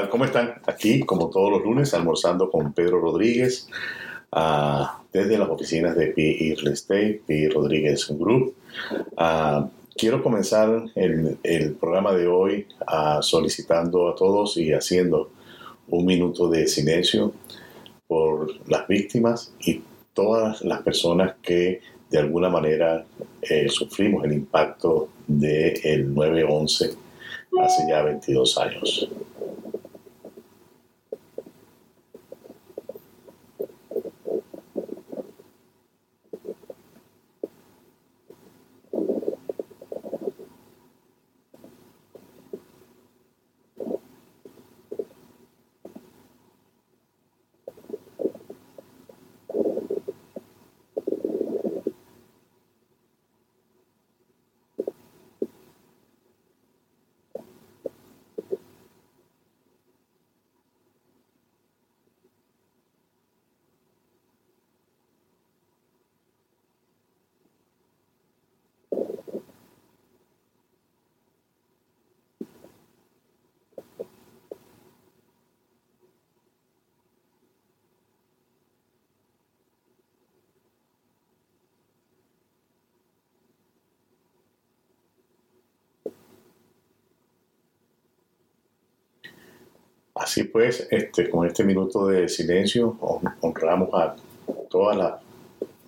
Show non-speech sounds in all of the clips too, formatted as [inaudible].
tal? ¿Cómo están? Aquí, como todos los lunes, almorzando con Pedro Rodríguez ah, desde las oficinas de PI Real Estate, PI Rodríguez Group. Ah, quiero comenzar el, el, programa de hoy ah, solicitando a todos y haciendo un minuto de silencio por las víctimas y todas las personas que de alguna manera eh, sufrimos el impacto del 9-11 hace ya 22 años. Así pues, este, con este minuto de silencio honramos a todas las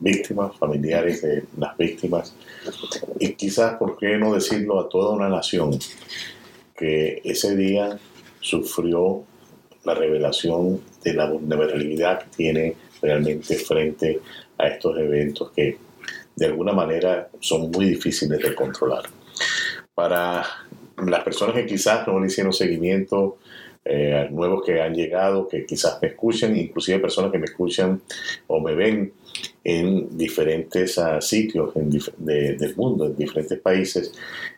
víctimas, familiares de las víctimas, y quizás, ¿por qué no decirlo a toda una nación que ese día sufrió la revelación de la vulnerabilidad que tiene realmente frente a estos eventos que de alguna manera son muy difíciles de controlar. Para las personas que quizás no le hicieron seguimiento eh, nuevos que han llegado, que quizás me escuchan, inclusive personas que me escuchan o me ven en diferentes uh, sitios del mundo, en diferentes países.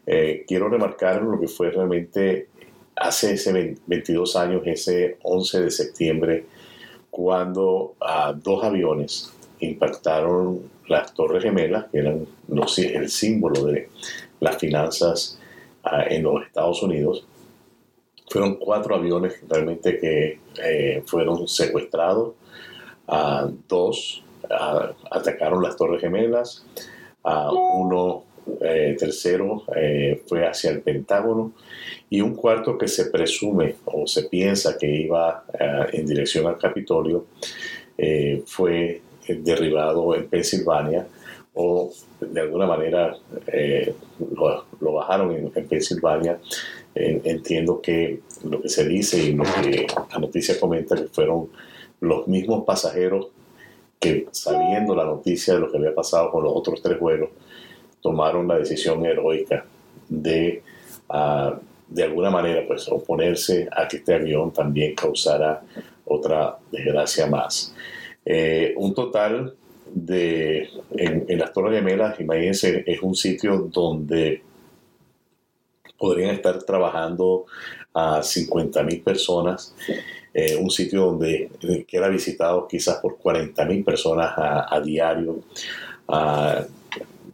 Eh, quiero remarcar lo que fue realmente hace ese 22 años, ese 11 de septiembre, cuando uh, dos aviones impactaron las Torres Gemelas, que eran los, el símbolo de las finanzas uh, en los Estados Unidos, fueron cuatro aviones realmente que eh, fueron secuestrados. dos atacaron las Torres Gemelas. uno eh, tercero eh, fue hacia el Pentágono y un cuarto que se presume o se piensa que iba en dirección al Capitolio fue derribado en Pensilvania o de alguna manera lo, bajaron en, en Pensilvania entiendo que lo que se dice y lo que la noticia comenta que fueron los mismos pasajeros que sabiendo la noticia de lo que había pasado con los otros tres vuelos, tomaron la decisión heroica de, ah, de alguna manera, pues oponerse a que este avión también causara otra desgracia más. Eh, un total de, en, en las Torres Gemelas, imagínense, es un sitio donde podrían estar trabajando a 50 mil personas, eh, un sitio donde eh, que era visitado quizás por 40 mil personas a, diario.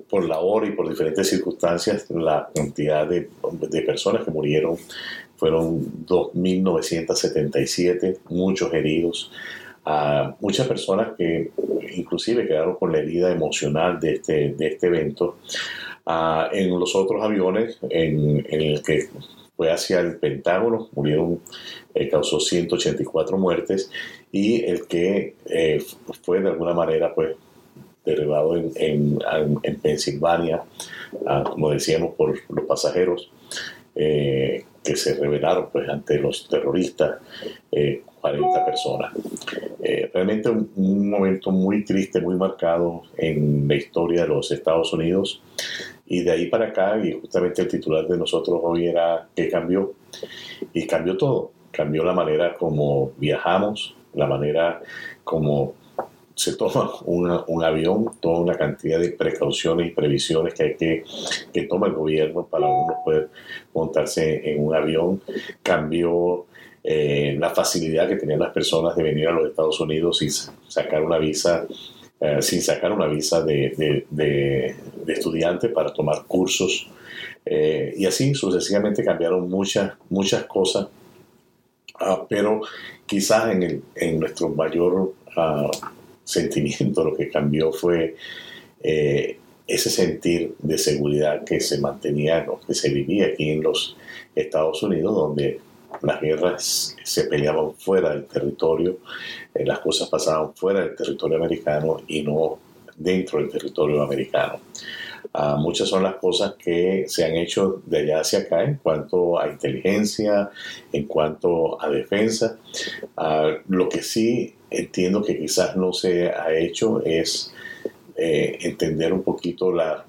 por la hora y por diferentes circunstancias, la cantidad de, de personas que murieron fueron 2.977, muchos heridos, muchas personas que inclusive quedaron con la herida emocional de este, de este evento. En los otros aviones, en, el que fue hacia el Pentágono, murieron, eh, causó 184 muertes, y el que eh, fue de alguna manera pues derribado en, en, Pensilvania, ah, como decíamos, por los pasajeros eh, que se rebelaron pues ante los terroristas, 40 personas. realmente un, momento muy triste, muy marcado en la historia de los Estados Unidos. Y de ahí para acá, y justamente el titular de nosotros hoy era ¿qué cambió? Y cambió todo. Cambió la manera como viajamos, la manera como se toma un avión, toda una cantidad de precauciones y previsiones que hay que, que toma el gobierno para uno poder montarse en un avión. Cambió eh, la facilidad que tenían las personas de venir a los Estados Unidos y sacar una visa eh, sin sacar una visa de, de, estudiante para tomar cursos. Eh, y así sucesivamente cambiaron muchas, muchas cosas Ah, pero quizás en, el, en nuestro mayor uh, sentimiento lo que cambió fue eh, ese sentir de seguridad que se mantenía, que se vivía aquí en los Estados Unidos, donde las guerras se peleaban fuera del territorio, eh, las cosas pasaban fuera del territorio americano y no dentro del territorio americano. Uh, muchas son las cosas que se han hecho de allá hacia acá en cuanto a inteligencia, en cuanto a defensa. Uh, lo que sí entiendo que quizás no se ha hecho es eh, entender un poquito la,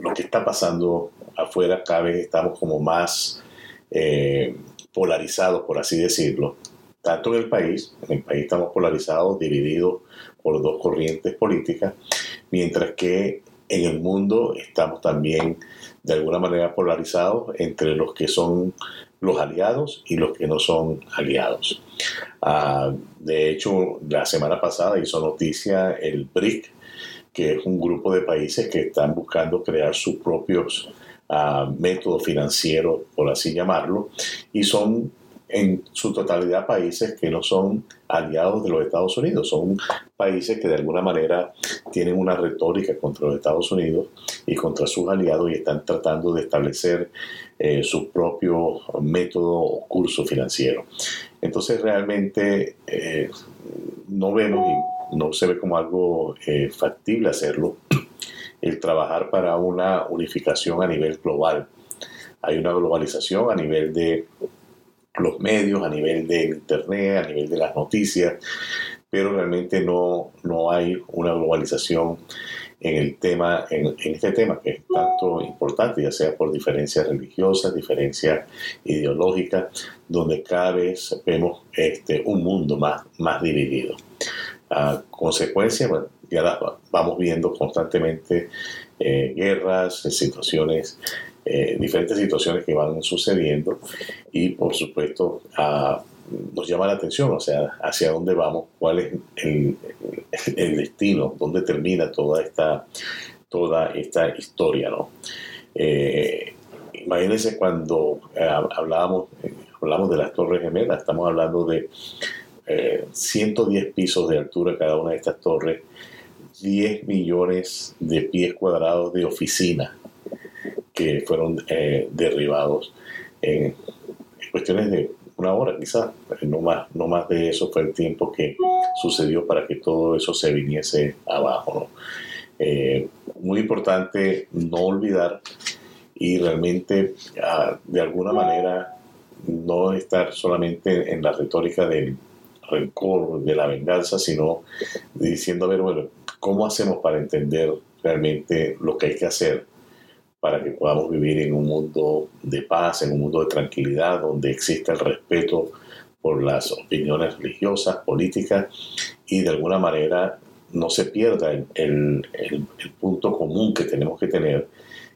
lo que está pasando afuera. Cada vez estamos como más eh, polarizados, por así decirlo. Tanto en el país, en el país estamos polarizados, divididos por dos corrientes políticas, mientras que en el mundo estamos también de alguna manera polarizados entre los que son los aliados y los que no son aliados. Ah, de hecho, la semana pasada hizo noticia el BRIC, que es un grupo de países que están buscando crear sus propios ah, métodos financieros, por así llamarlo, y son en su totalidad países que no son aliados de los Estados Unidos, son países que de alguna manera tienen una retórica contra los Estados Unidos y contra sus aliados y están tratando de establecer eh, su propio método o curso financiero. Entonces realmente eh, no vemos y no se ve como algo eh, factible hacerlo, el trabajar para una unificación a nivel global. Hay una globalización a nivel de los medios, a nivel de Internet, a nivel de las noticias, pero realmente no, no hay una globalización en el tema, en, este tema que es tanto importante, ya sea por diferencias religiosas, diferencias ideológicas, donde cada vez vemos este, un mundo más, más dividido. A consecuencia, bueno, ya vamos viendo constantemente eh, guerras, situaciones eh, diferentes situaciones que van sucediendo y por supuesto nos llama la atención, o sea, hacia dónde vamos, cuál es el, destino, dónde termina toda esta, toda esta historia, ¿no? Eh, imagínense cuando eh, hablábamos, hablamos de las Torres Gemelas, estamos hablando de 110 pisos de altura cada una de estas torres, 10 millones de pies cuadrados de oficina que fueron eh, derribados en, cuestiones de una hora quizás, no más, no más de eso fue el tiempo que sucedió para que todo eso se viniese abajo. Eh, muy importante no olvidar y realmente ah, de alguna manera no estar solamente en la retórica del rencor, de la venganza, sino diciendo, a ver, bueno, ¿cómo hacemos para entender realmente lo que hay que hacer para que podamos vivir en un mundo de paz, en un mundo de tranquilidad, donde exista el respeto por las opiniones religiosas, políticas y de alguna manera no se pierda el, punto común que tenemos que tener,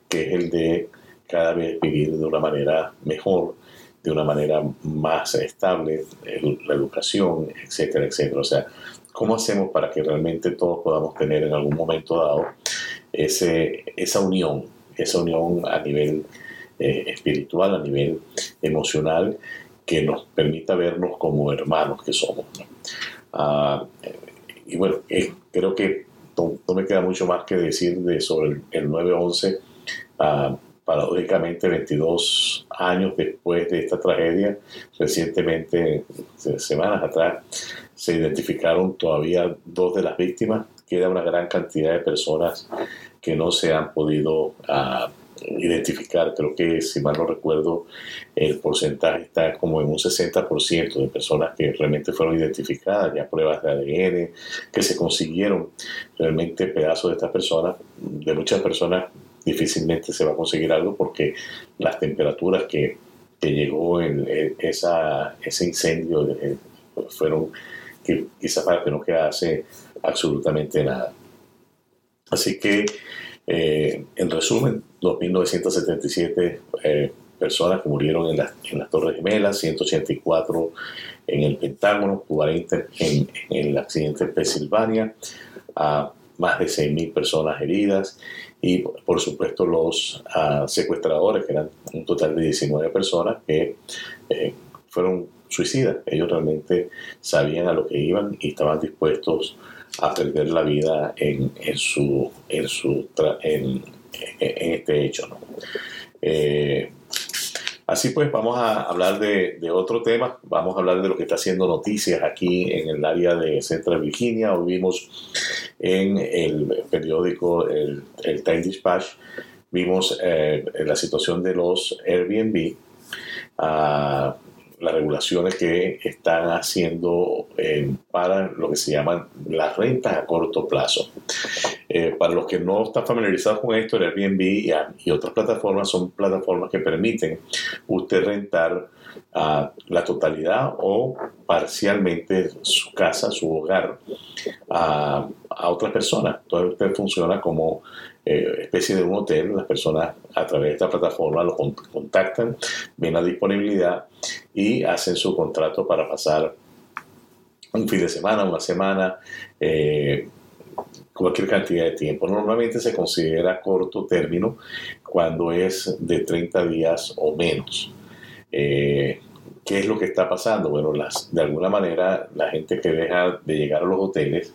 que es el de cada vez vivir de una manera mejor, de una manera más estable, la educación, etcétera, etcétera. O sea, ¿cómo hacemos para que realmente todos podamos tener en algún momento dado esa unión esa unión a nivel eh, espiritual, a nivel emocional, que nos permita vernos como hermanos que somos. Ah, y bueno, creo que no, me queda mucho más que decir de, sobre el, 9-11. Ah, paradójicamente, 22 años después de esta tragedia, recientemente, semanas atrás, se identificaron todavía dos de las víctimas. Queda una gran cantidad de personas que no se han podido ah, identificar. Creo que, si mal no recuerdo, el porcentaje está como en un 60% de personas que realmente fueron identificadas, ya pruebas de ADN, que se consiguieron realmente pedazos de estas personas. De muchas personas difícilmente se va a conseguir algo porque las temperaturas que, que llegó en, esa, ese incendio eh, fueron que para que no quedase absolutamente nada. Así que, eh, en resumen, 2.977 eh, personas que murieron en en las Torres Gemelas, 184 en el Pentágono, 40 en, en el accidente en Pensilvania, a más de 6.000 personas heridas y, por supuesto, los uh, secuestradores, que eran un total de 19 personas que eh, fueron suicida. Ellos realmente sabían a lo que iban y estaban dispuestos a perder la vida en, su, en, su en, este hecho. Eh, así pues, vamos a hablar de, otro tema. Vamos a hablar de lo que está haciendo noticias aquí en el área de Central Virginia. Hoy vimos en el periódico el, el Time Dispatch, vimos eh, la situación de los Airbnb. Uh, las regulaciones que están haciendo eh, para lo que se llaman las rentas a corto plazo. Eh, para los que no están familiarizados con esto, el Airbnb y, otras plataformas son plataformas que permiten usted rentar la totalidad o parcialmente su casa, su hogar a, a otras personas. Entonces usted funciona como eh, especie de un hotel. Las personas a través de esta plataforma lo contactan, ven la disponibilidad y hacen su contrato para pasar un fin de semana, una semana, eh, cualquier cantidad de tiempo. Normalmente se considera corto término cuando es de 30 días o menos. Eh, ¿Qué es lo que está pasando? Bueno, las, de alguna manera la gente que deja de llegar a los hoteles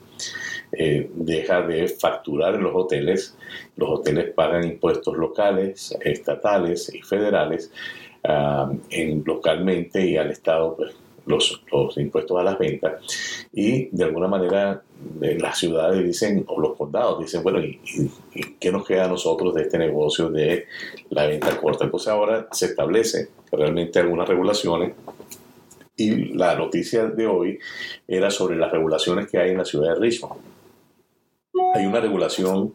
eh, deja de facturar los hoteles. Los hoteles pagan impuestos locales, estatales y federales ah, en, localmente y al Estado pues, los, impuestos a las ventas. Y de alguna manera las ciudades dicen, o los condados dicen, bueno, ¿y, qué nos queda a nosotros de este negocio de la venta corta? Entonces ahora se establece realmente algunas regulaciones y la noticia de hoy era sobre las regulaciones que hay en la ciudad de Richmond hay una regulación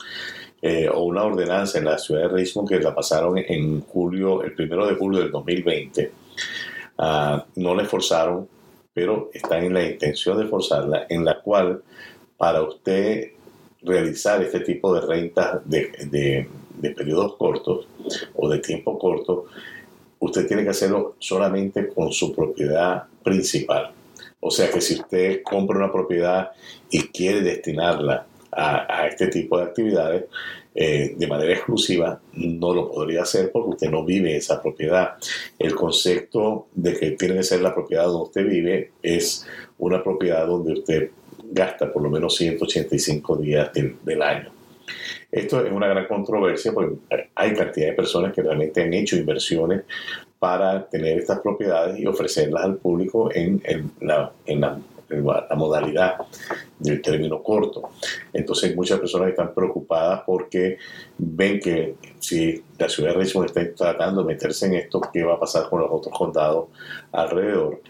eh, o una ordenanza en la ciudad de Richmond que la pasaron en julio, el primero de julio del 2020. Ah, no la forzaron, pero están en la intención de forzarla, en la cual para usted realizar este tipo de rentas de, de periodos cortos o de tiempo corto, usted tiene que hacerlo solamente con su propiedad principal. O sea que si usted compra una propiedad y quiere destinarla a, este tipo de actividades eh, de manera exclusiva, no lo podría hacer porque usted no vive esa propiedad. El concepto de que tiene que ser la propiedad donde usted vive es una propiedad donde usted gasta por lo menos 185 días del, año. Esto es una gran controversia porque hay cantidad de personas que realmente han hecho inversiones para tener estas propiedades y ofrecerlas al público en, la, en la la modalidad del término corto. Entonces muchas personas están preocupadas porque ven que si la ciudad de Richmond está tratando de meterse en esto, ¿qué va a pasar con los otros condados alrededor?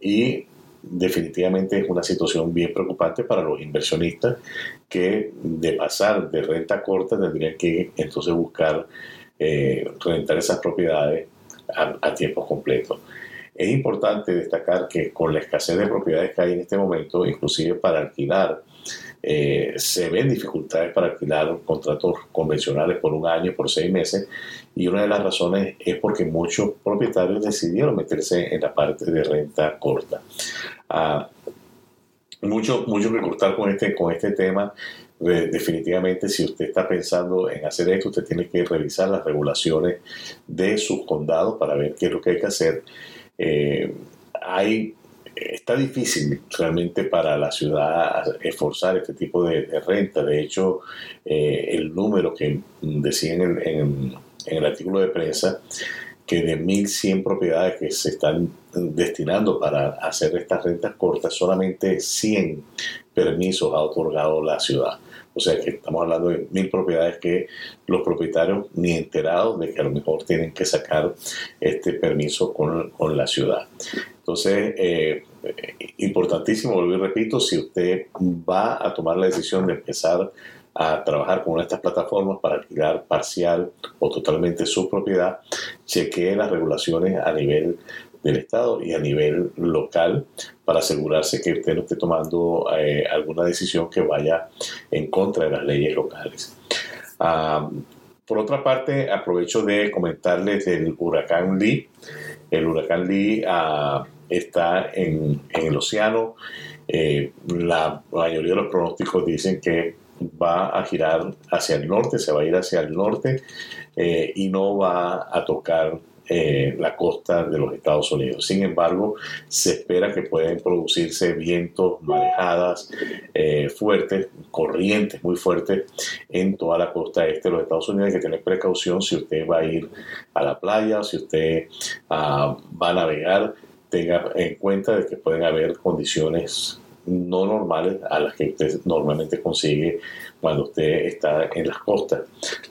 Y definitivamente es una situación bien preocupante para los inversionistas que de pasar de renta corta tendrían que entonces buscar eh, rentar esas propiedades a, a tiempo completo. Es importante destacar que con la escasez de propiedades que hay en este momento, inclusive para alquilar, eh, se ven dificultades para alquilar contratos convencionales por un año, por seis meses, y una de las razones es porque muchos propietarios decidieron meterse en la parte de renta corta. Ah, mucho, que cortar con este, con este tema. definitivamente, si usted está pensando en hacer esto, usted tiene que revisar las regulaciones de sus condados para ver qué es lo que hay que hacer eh, hay, está difícil realmente para la ciudad esforzar este tipo de, renta. De hecho, eh, el número que decían en, el artículo de prensa, que de 1.100 propiedades que se están destinando para hacer estas rentas cortas, solamente 100 permisos ha otorgado la ciudad. O sea que estamos hablando de mil propiedades que los propietarios ni enterados de que a lo mejor tienen que sacar este permiso con, con la ciudad. Entonces, eh, importantísimo, volví repito, si usted va a tomar la decisión de empezar a trabajar con una de estas plataformas para alquilar parcial o totalmente su propiedad, chequee las regulaciones a nivel del Estado y a nivel local para asegurarse que usted no esté tomando eh, alguna decisión que vaya en contra de las leyes locales. Ah, por otra parte, aprovecho de comentarles del huracán Lee. El huracán Lee ah, está en, el océano. Eh, la mayoría de los pronósticos dicen que va a girar hacia el norte, se va a ir hacia el norte eh, y no va a tocar eh, la costa de los Estados Unidos. Sin embargo, se espera que pueden producirse vientos, marejadas eh, fuertes, corrientes muy fuertes en toda la costa este de los Estados Unidos. Hay que tener precaución si usted va a ir a la playa si usted ah, va a navegar. Tenga en cuenta de que pueden haber condiciones no normales a las que usted normalmente consigue cuando usted está en las costas.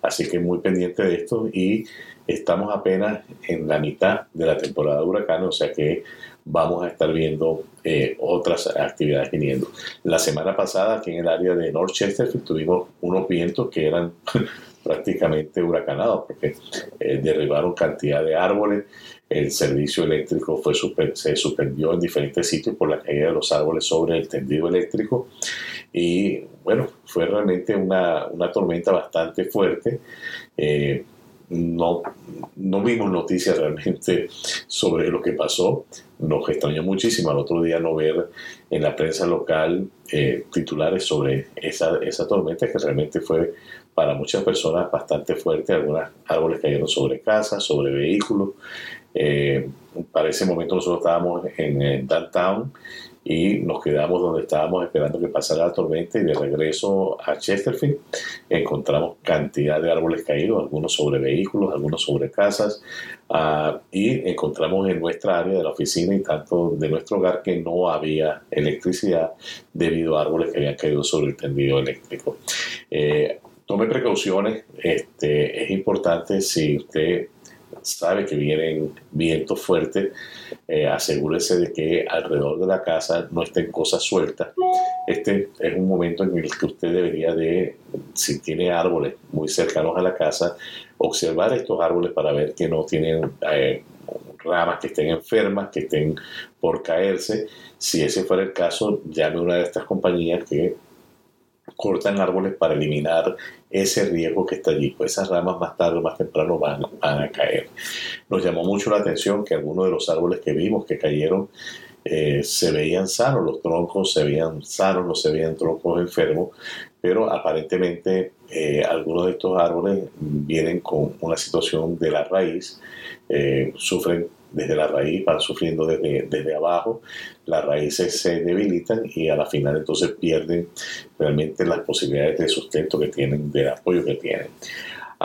Así que muy pendiente de esto y estamos apenas en la mitad de la temporada de huracanes, o sea que vamos a estar viendo eh, otras actividades viniendo. La semana pasada aquí en el área de North Chesterfield tuvimos unos vientos que eran [laughs] prácticamente huracanados porque eh, derribaron cantidad de árboles, el servicio eléctrico fue se suspendió en diferentes sitios por la caída de los árboles sobre el tendido eléctrico y bueno, fue realmente una, tormenta bastante fuerte. Eh, no, no vimos noticias realmente sobre lo que pasó. Nos extrañó muchísimo al otro día no ver en la prensa local eh, titulares sobre esa, esa tormenta que realmente fue para muchas personas bastante fuerte. Algunos árboles cayeron sobre casas, sobre vehículos. Eh, para ese momento nosotros estábamos en, en downtown y nos quedamos donde estábamos esperando que pasara la tormenta y de regreso a Chesterfield encontramos cantidad de árboles caídos, algunos sobre vehículos, algunos sobre casas uh, y encontramos en nuestra área de la oficina y tanto de nuestro hogar que no había electricidad debido a árboles que habían caído sobre el tendido eléctrico. Eh, tome precauciones, este, es importante si usted sabe que vienen vientos fuertes, eh, asegúrese de que alrededor de la casa no estén cosas sueltas. Este es un momento en el que usted debería de, si tiene árboles muy cercanos a la casa, observar estos árboles para ver que no tienen eh, ramas que estén enfermas, que estén por caerse. Si ese fuera el caso, llame a una de estas compañías que cortan árboles para eliminar ese riesgo que está allí, pues esas ramas más tarde o más temprano van, a caer. Nos llamó mucho la atención que algunos de los árboles que vimos que cayeron eh, se veían sanos, los troncos se veían sanos, no se veían troncos enfermos, pero aparentemente eh, algunos de estos árboles vienen con una situación de la raíz, eh, sufren desde la raíz, van sufriendo desde, desde abajo, las raíces se debilitan y a la final entonces pierden realmente las posibilidades de sustento que tienen, de apoyo que tienen.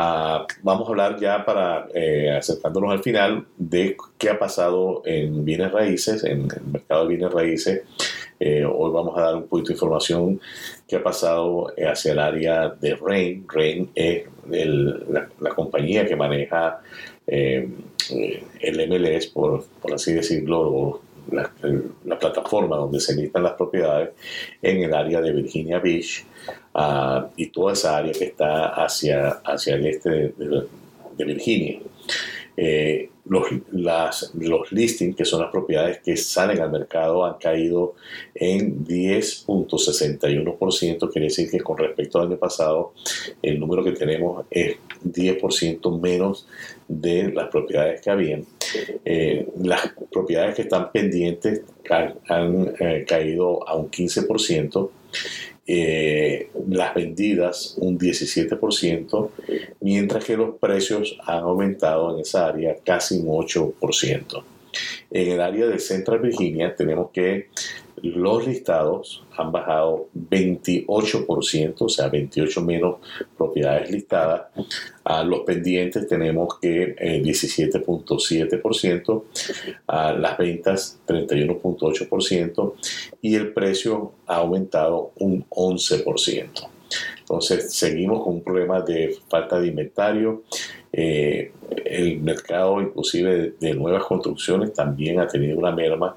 Ah, vamos a hablar ya para eh, acercándonos al final de qué ha pasado en bienes raíces, en el mercado de bienes raíces. Eh, hoy vamos a dar un poquito de información que ha pasado hacia el área de RAIN. RAIN es la, la, compañía que maneja eh, el MLS, por, por, así decirlo, la, plataforma donde se listan las propiedades en el área de Virginia Beach uh, y toda esa área que está hacia, hacia el este de Virginia. Eh, los, los listings, que son las propiedades que salen al mercado, han caído en 10.61%. Quiere decir que con respecto al año pasado, el número que tenemos es 10% menos de las propiedades que habían. Eh, las propiedades que están pendientes han, eh, caído a un 15%. Eh, las vendidas un 17%, mientras que los precios han aumentado en esa área casi un 8%. En el área de Central Virginia tenemos que los listados han bajado 28%, o sea, 28 menos propiedades listadas. A los pendientes tenemos que 17.7%, eh, a las ventas 31.8% y el precio ha aumentado un 11%. Entonces, seguimos con un problema de falta de inventario. Eh, el mercado, inclusive de nuevas construcciones, también ha tenido una merma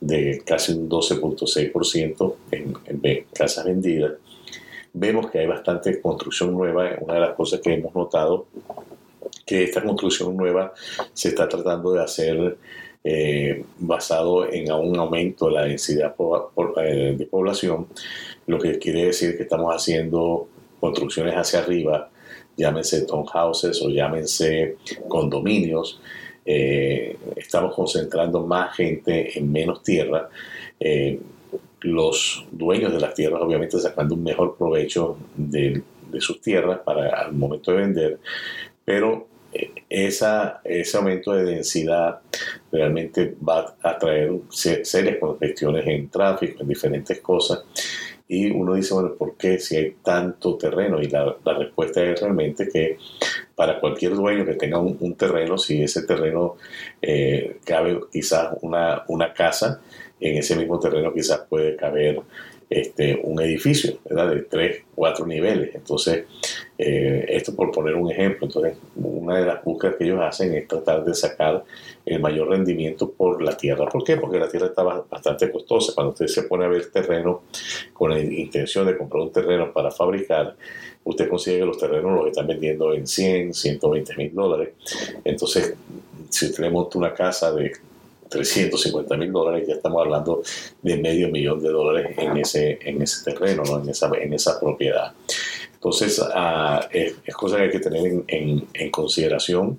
de casi un 12.6% en, en casas vendidas. Vemos que hay bastante construcción nueva. Una de las cosas que hemos notado que esta construcción nueva se está tratando de hacer eh, basado en un aumento de la densidad eh, de población, lo que quiere decir que estamos haciendo construcciones hacia arriba, llámense townhouses o llámense condominios, eh, estamos concentrando más gente en menos tierra. Eh, los dueños de las tierras obviamente sacando un mejor provecho de, sus tierras para al momento de vender, pero esa, ese aumento de densidad realmente va a traer serias cuestiones en tráfico, en diferentes cosas. Y uno dice, bueno, ¿por qué si hay tanto terreno? Y la, respuesta es realmente que para cualquier dueño que tenga un, terreno, si ese terreno eh, cabe quizás una, una casa, en ese mismo terreno quizás puede caber este, un edificio ¿verdad? de tres, cuatro niveles. Entonces, eh, esto por poner un ejemplo, entonces una de las búsquedas que ellos hacen es tratar de sacar el mayor rendimiento por la tierra. ¿Por qué? Porque la tierra está bastante costosa. Cuando usted se pone a ver terreno con la intención de comprar un terreno para fabricar, usted consigue que los terrenos los están vendiendo en 100, 120 mil dólares. Entonces, si usted le monta una casa de 350 mil dólares, ya estamos hablando de medio millón de dólares en ese, en ese terreno, en, esa, en esa propiedad. Entonces, ah, es, cosa que hay que tener en, en, consideración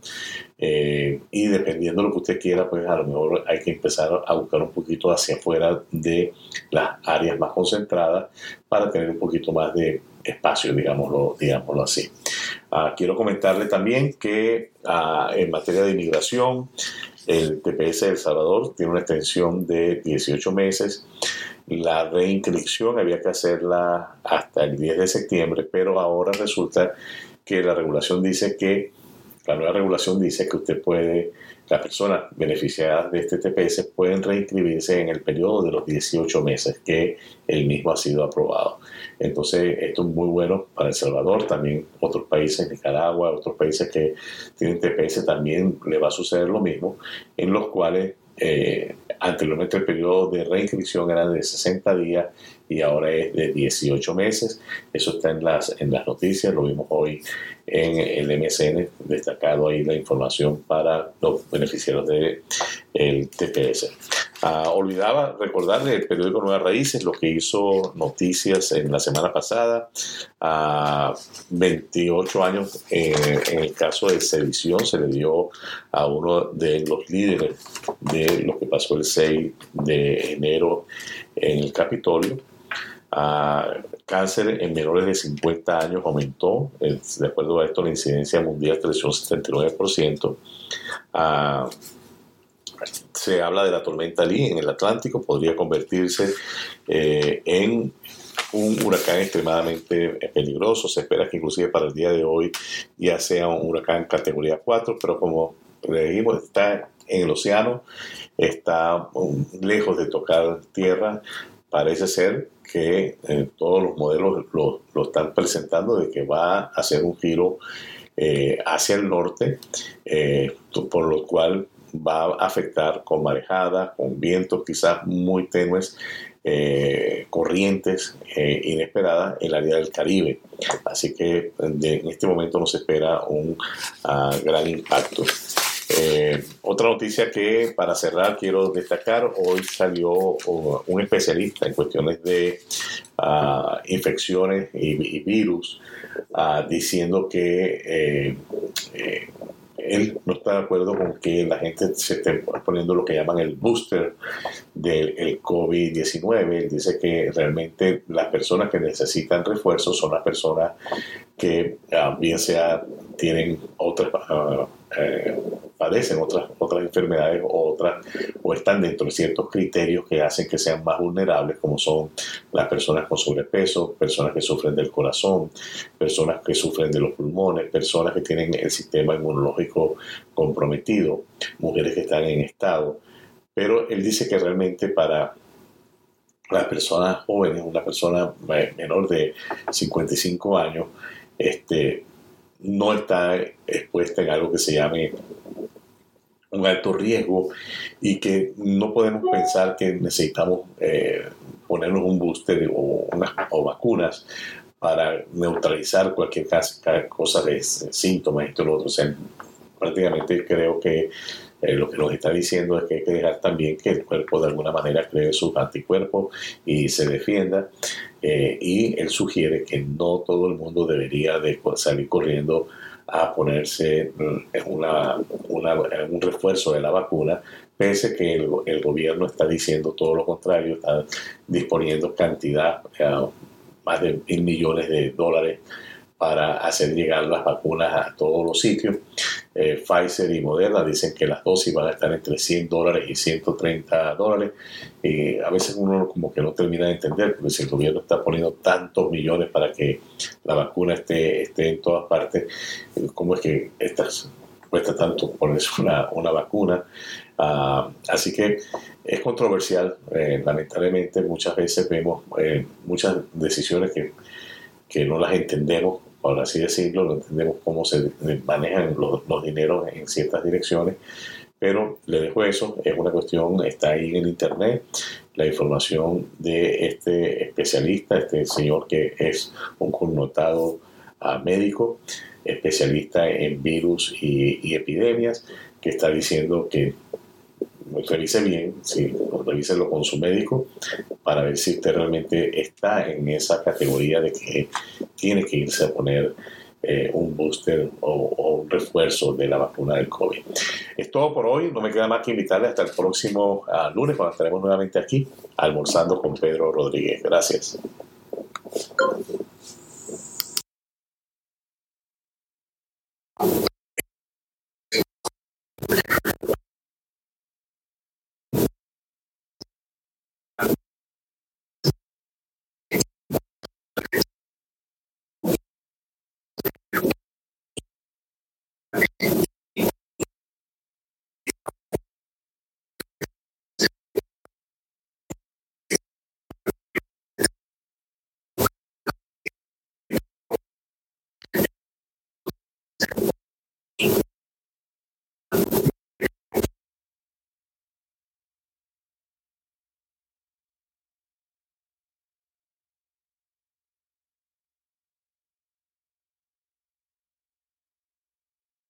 eh, y dependiendo de lo que usted quiera, pues a lo mejor hay que empezar a buscar un poquito hacia afuera de las áreas más concentradas para tener un poquito más de espacio, digámoslo, digámoslo así. Ah, quiero comentarle también que ah, en materia de inmigración, el TPS de El Salvador tiene una extensión de 18 meses. La reinscripción había que hacerla hasta el 10 de septiembre, pero ahora resulta que la regulación dice que, la nueva regulación dice que usted puede las personas beneficiadas de este TPS pueden reinscribirse en el periodo de los 18 meses que el mismo ha sido aprobado. Entonces, esto es muy bueno para El Salvador, también otros países, Nicaragua, otros países que tienen TPS también le va a suceder lo mismo, en los cuales eh, anteriormente el periodo de reinscripción era de 60 días y ahora es de 18 meses. Eso está en las, en las noticias, lo vimos hoy en el MSN, destacado ahí la información para los beneficiarios del el TPS. Ah, olvidaba recordarle el periódico Nuevas Raíces, lo que hizo noticias en la semana pasada, a 28 años eh, en el caso de sedición se le dio a uno de los líderes de lo que pasó el 6 de enero en el Capitolio. Ah, cáncer en menores de 50 años aumentó, de acuerdo a esto la incidencia mundial creció un 79%. Se habla de la tormenta Lee en el Atlántico, podría convertirse eh, en un huracán extremadamente peligroso. Se espera que inclusive para el día de hoy ya sea un huracán categoría 4, pero como le dijimos, está en el océano, está lejos de tocar tierra. Parece ser que eh, todos los modelos lo, están presentando de que va a hacer un giro eh, hacia el norte, por lo cual va a afectar con marejada, con vientos quizás muy tenues, eh, corrientes eh, inesperadas en el área del Caribe. Así que en este momento nos espera un ah, gran impacto. Eh, otra noticia que para cerrar quiero destacar, hoy salió un especialista en cuestiones de ah, infecciones y, virus ah, diciendo que él no está de acuerdo con que la gente se esté poniendo lo que llaman el booster del COVID-19. Él dice que realmente las personas que necesitan refuerzos son las personas que ah, bien sea tienen otras ah, eh, padecen otras otras enfermedades o otras o están dentro de ciertos criterios que hacen que sean más vulnerables como son las personas con sobrepeso personas que sufren del corazón personas que sufren de los pulmones personas que tienen el sistema inmunológico comprometido mujeres que están en estado. Pero él dice que realmente para las personas jóvenes, una persona menor de 55 años, este, no está expuesta en algo que se llame un alto riesgo y que no podemos pensar que necesitamos eh, ponernos un booster o, o vacunas para neutralizar cualquier cosa de síntomas, esto y lo otro. O sea, prácticamente creo que eh, lo que nos está diciendo es que hay que dejar también que el cuerpo de alguna manera cree sus anticuerpos y se defienda. Eh, y él sugiere que no todo el mundo debería de salir corriendo a ponerse mm, una, un refuerzo de la vacuna, pese que el, gobierno está diciendo todo lo contrario, está disponiendo cantidad, eh, más de mil millones de dólares para hacer llegar las vacunas a todos los sitios. Eh, Pfizer y Moderna dicen que las dosis van a estar entre 100 dólares y 130 dólares. Y a veces uno como que no termina de entender, porque si el gobierno está poniendo tantos millones para que la vacuna esté, esté en todas partes, ¿cómo es que estas cuesta tanto ponerse una, una vacuna? Ah, así que es controversial, eh, lamentablemente muchas veces vemos eh, muchas decisiones que, que no las entendemos por así decirlo, no entendemos cómo se manejan los, los dineros en ciertas direcciones, pero le dejo eso, es una cuestión, está ahí en internet, la información de este especialista, este señor que es un connotado uh, médico, especialista en virus y, y, epidemias, que está diciendo que revise bien, sí, revíselo con su médico para ver si usted realmente está en esa categoría de que tiene que irse a poner eh, un booster o, un refuerzo de la vacuna del COVID. Es todo por hoy, no me queda más que invitarle hasta el próximo uh, lunes cuando estaremos nuevamente aquí almorzando con Pedro Rodríguez. Gracias.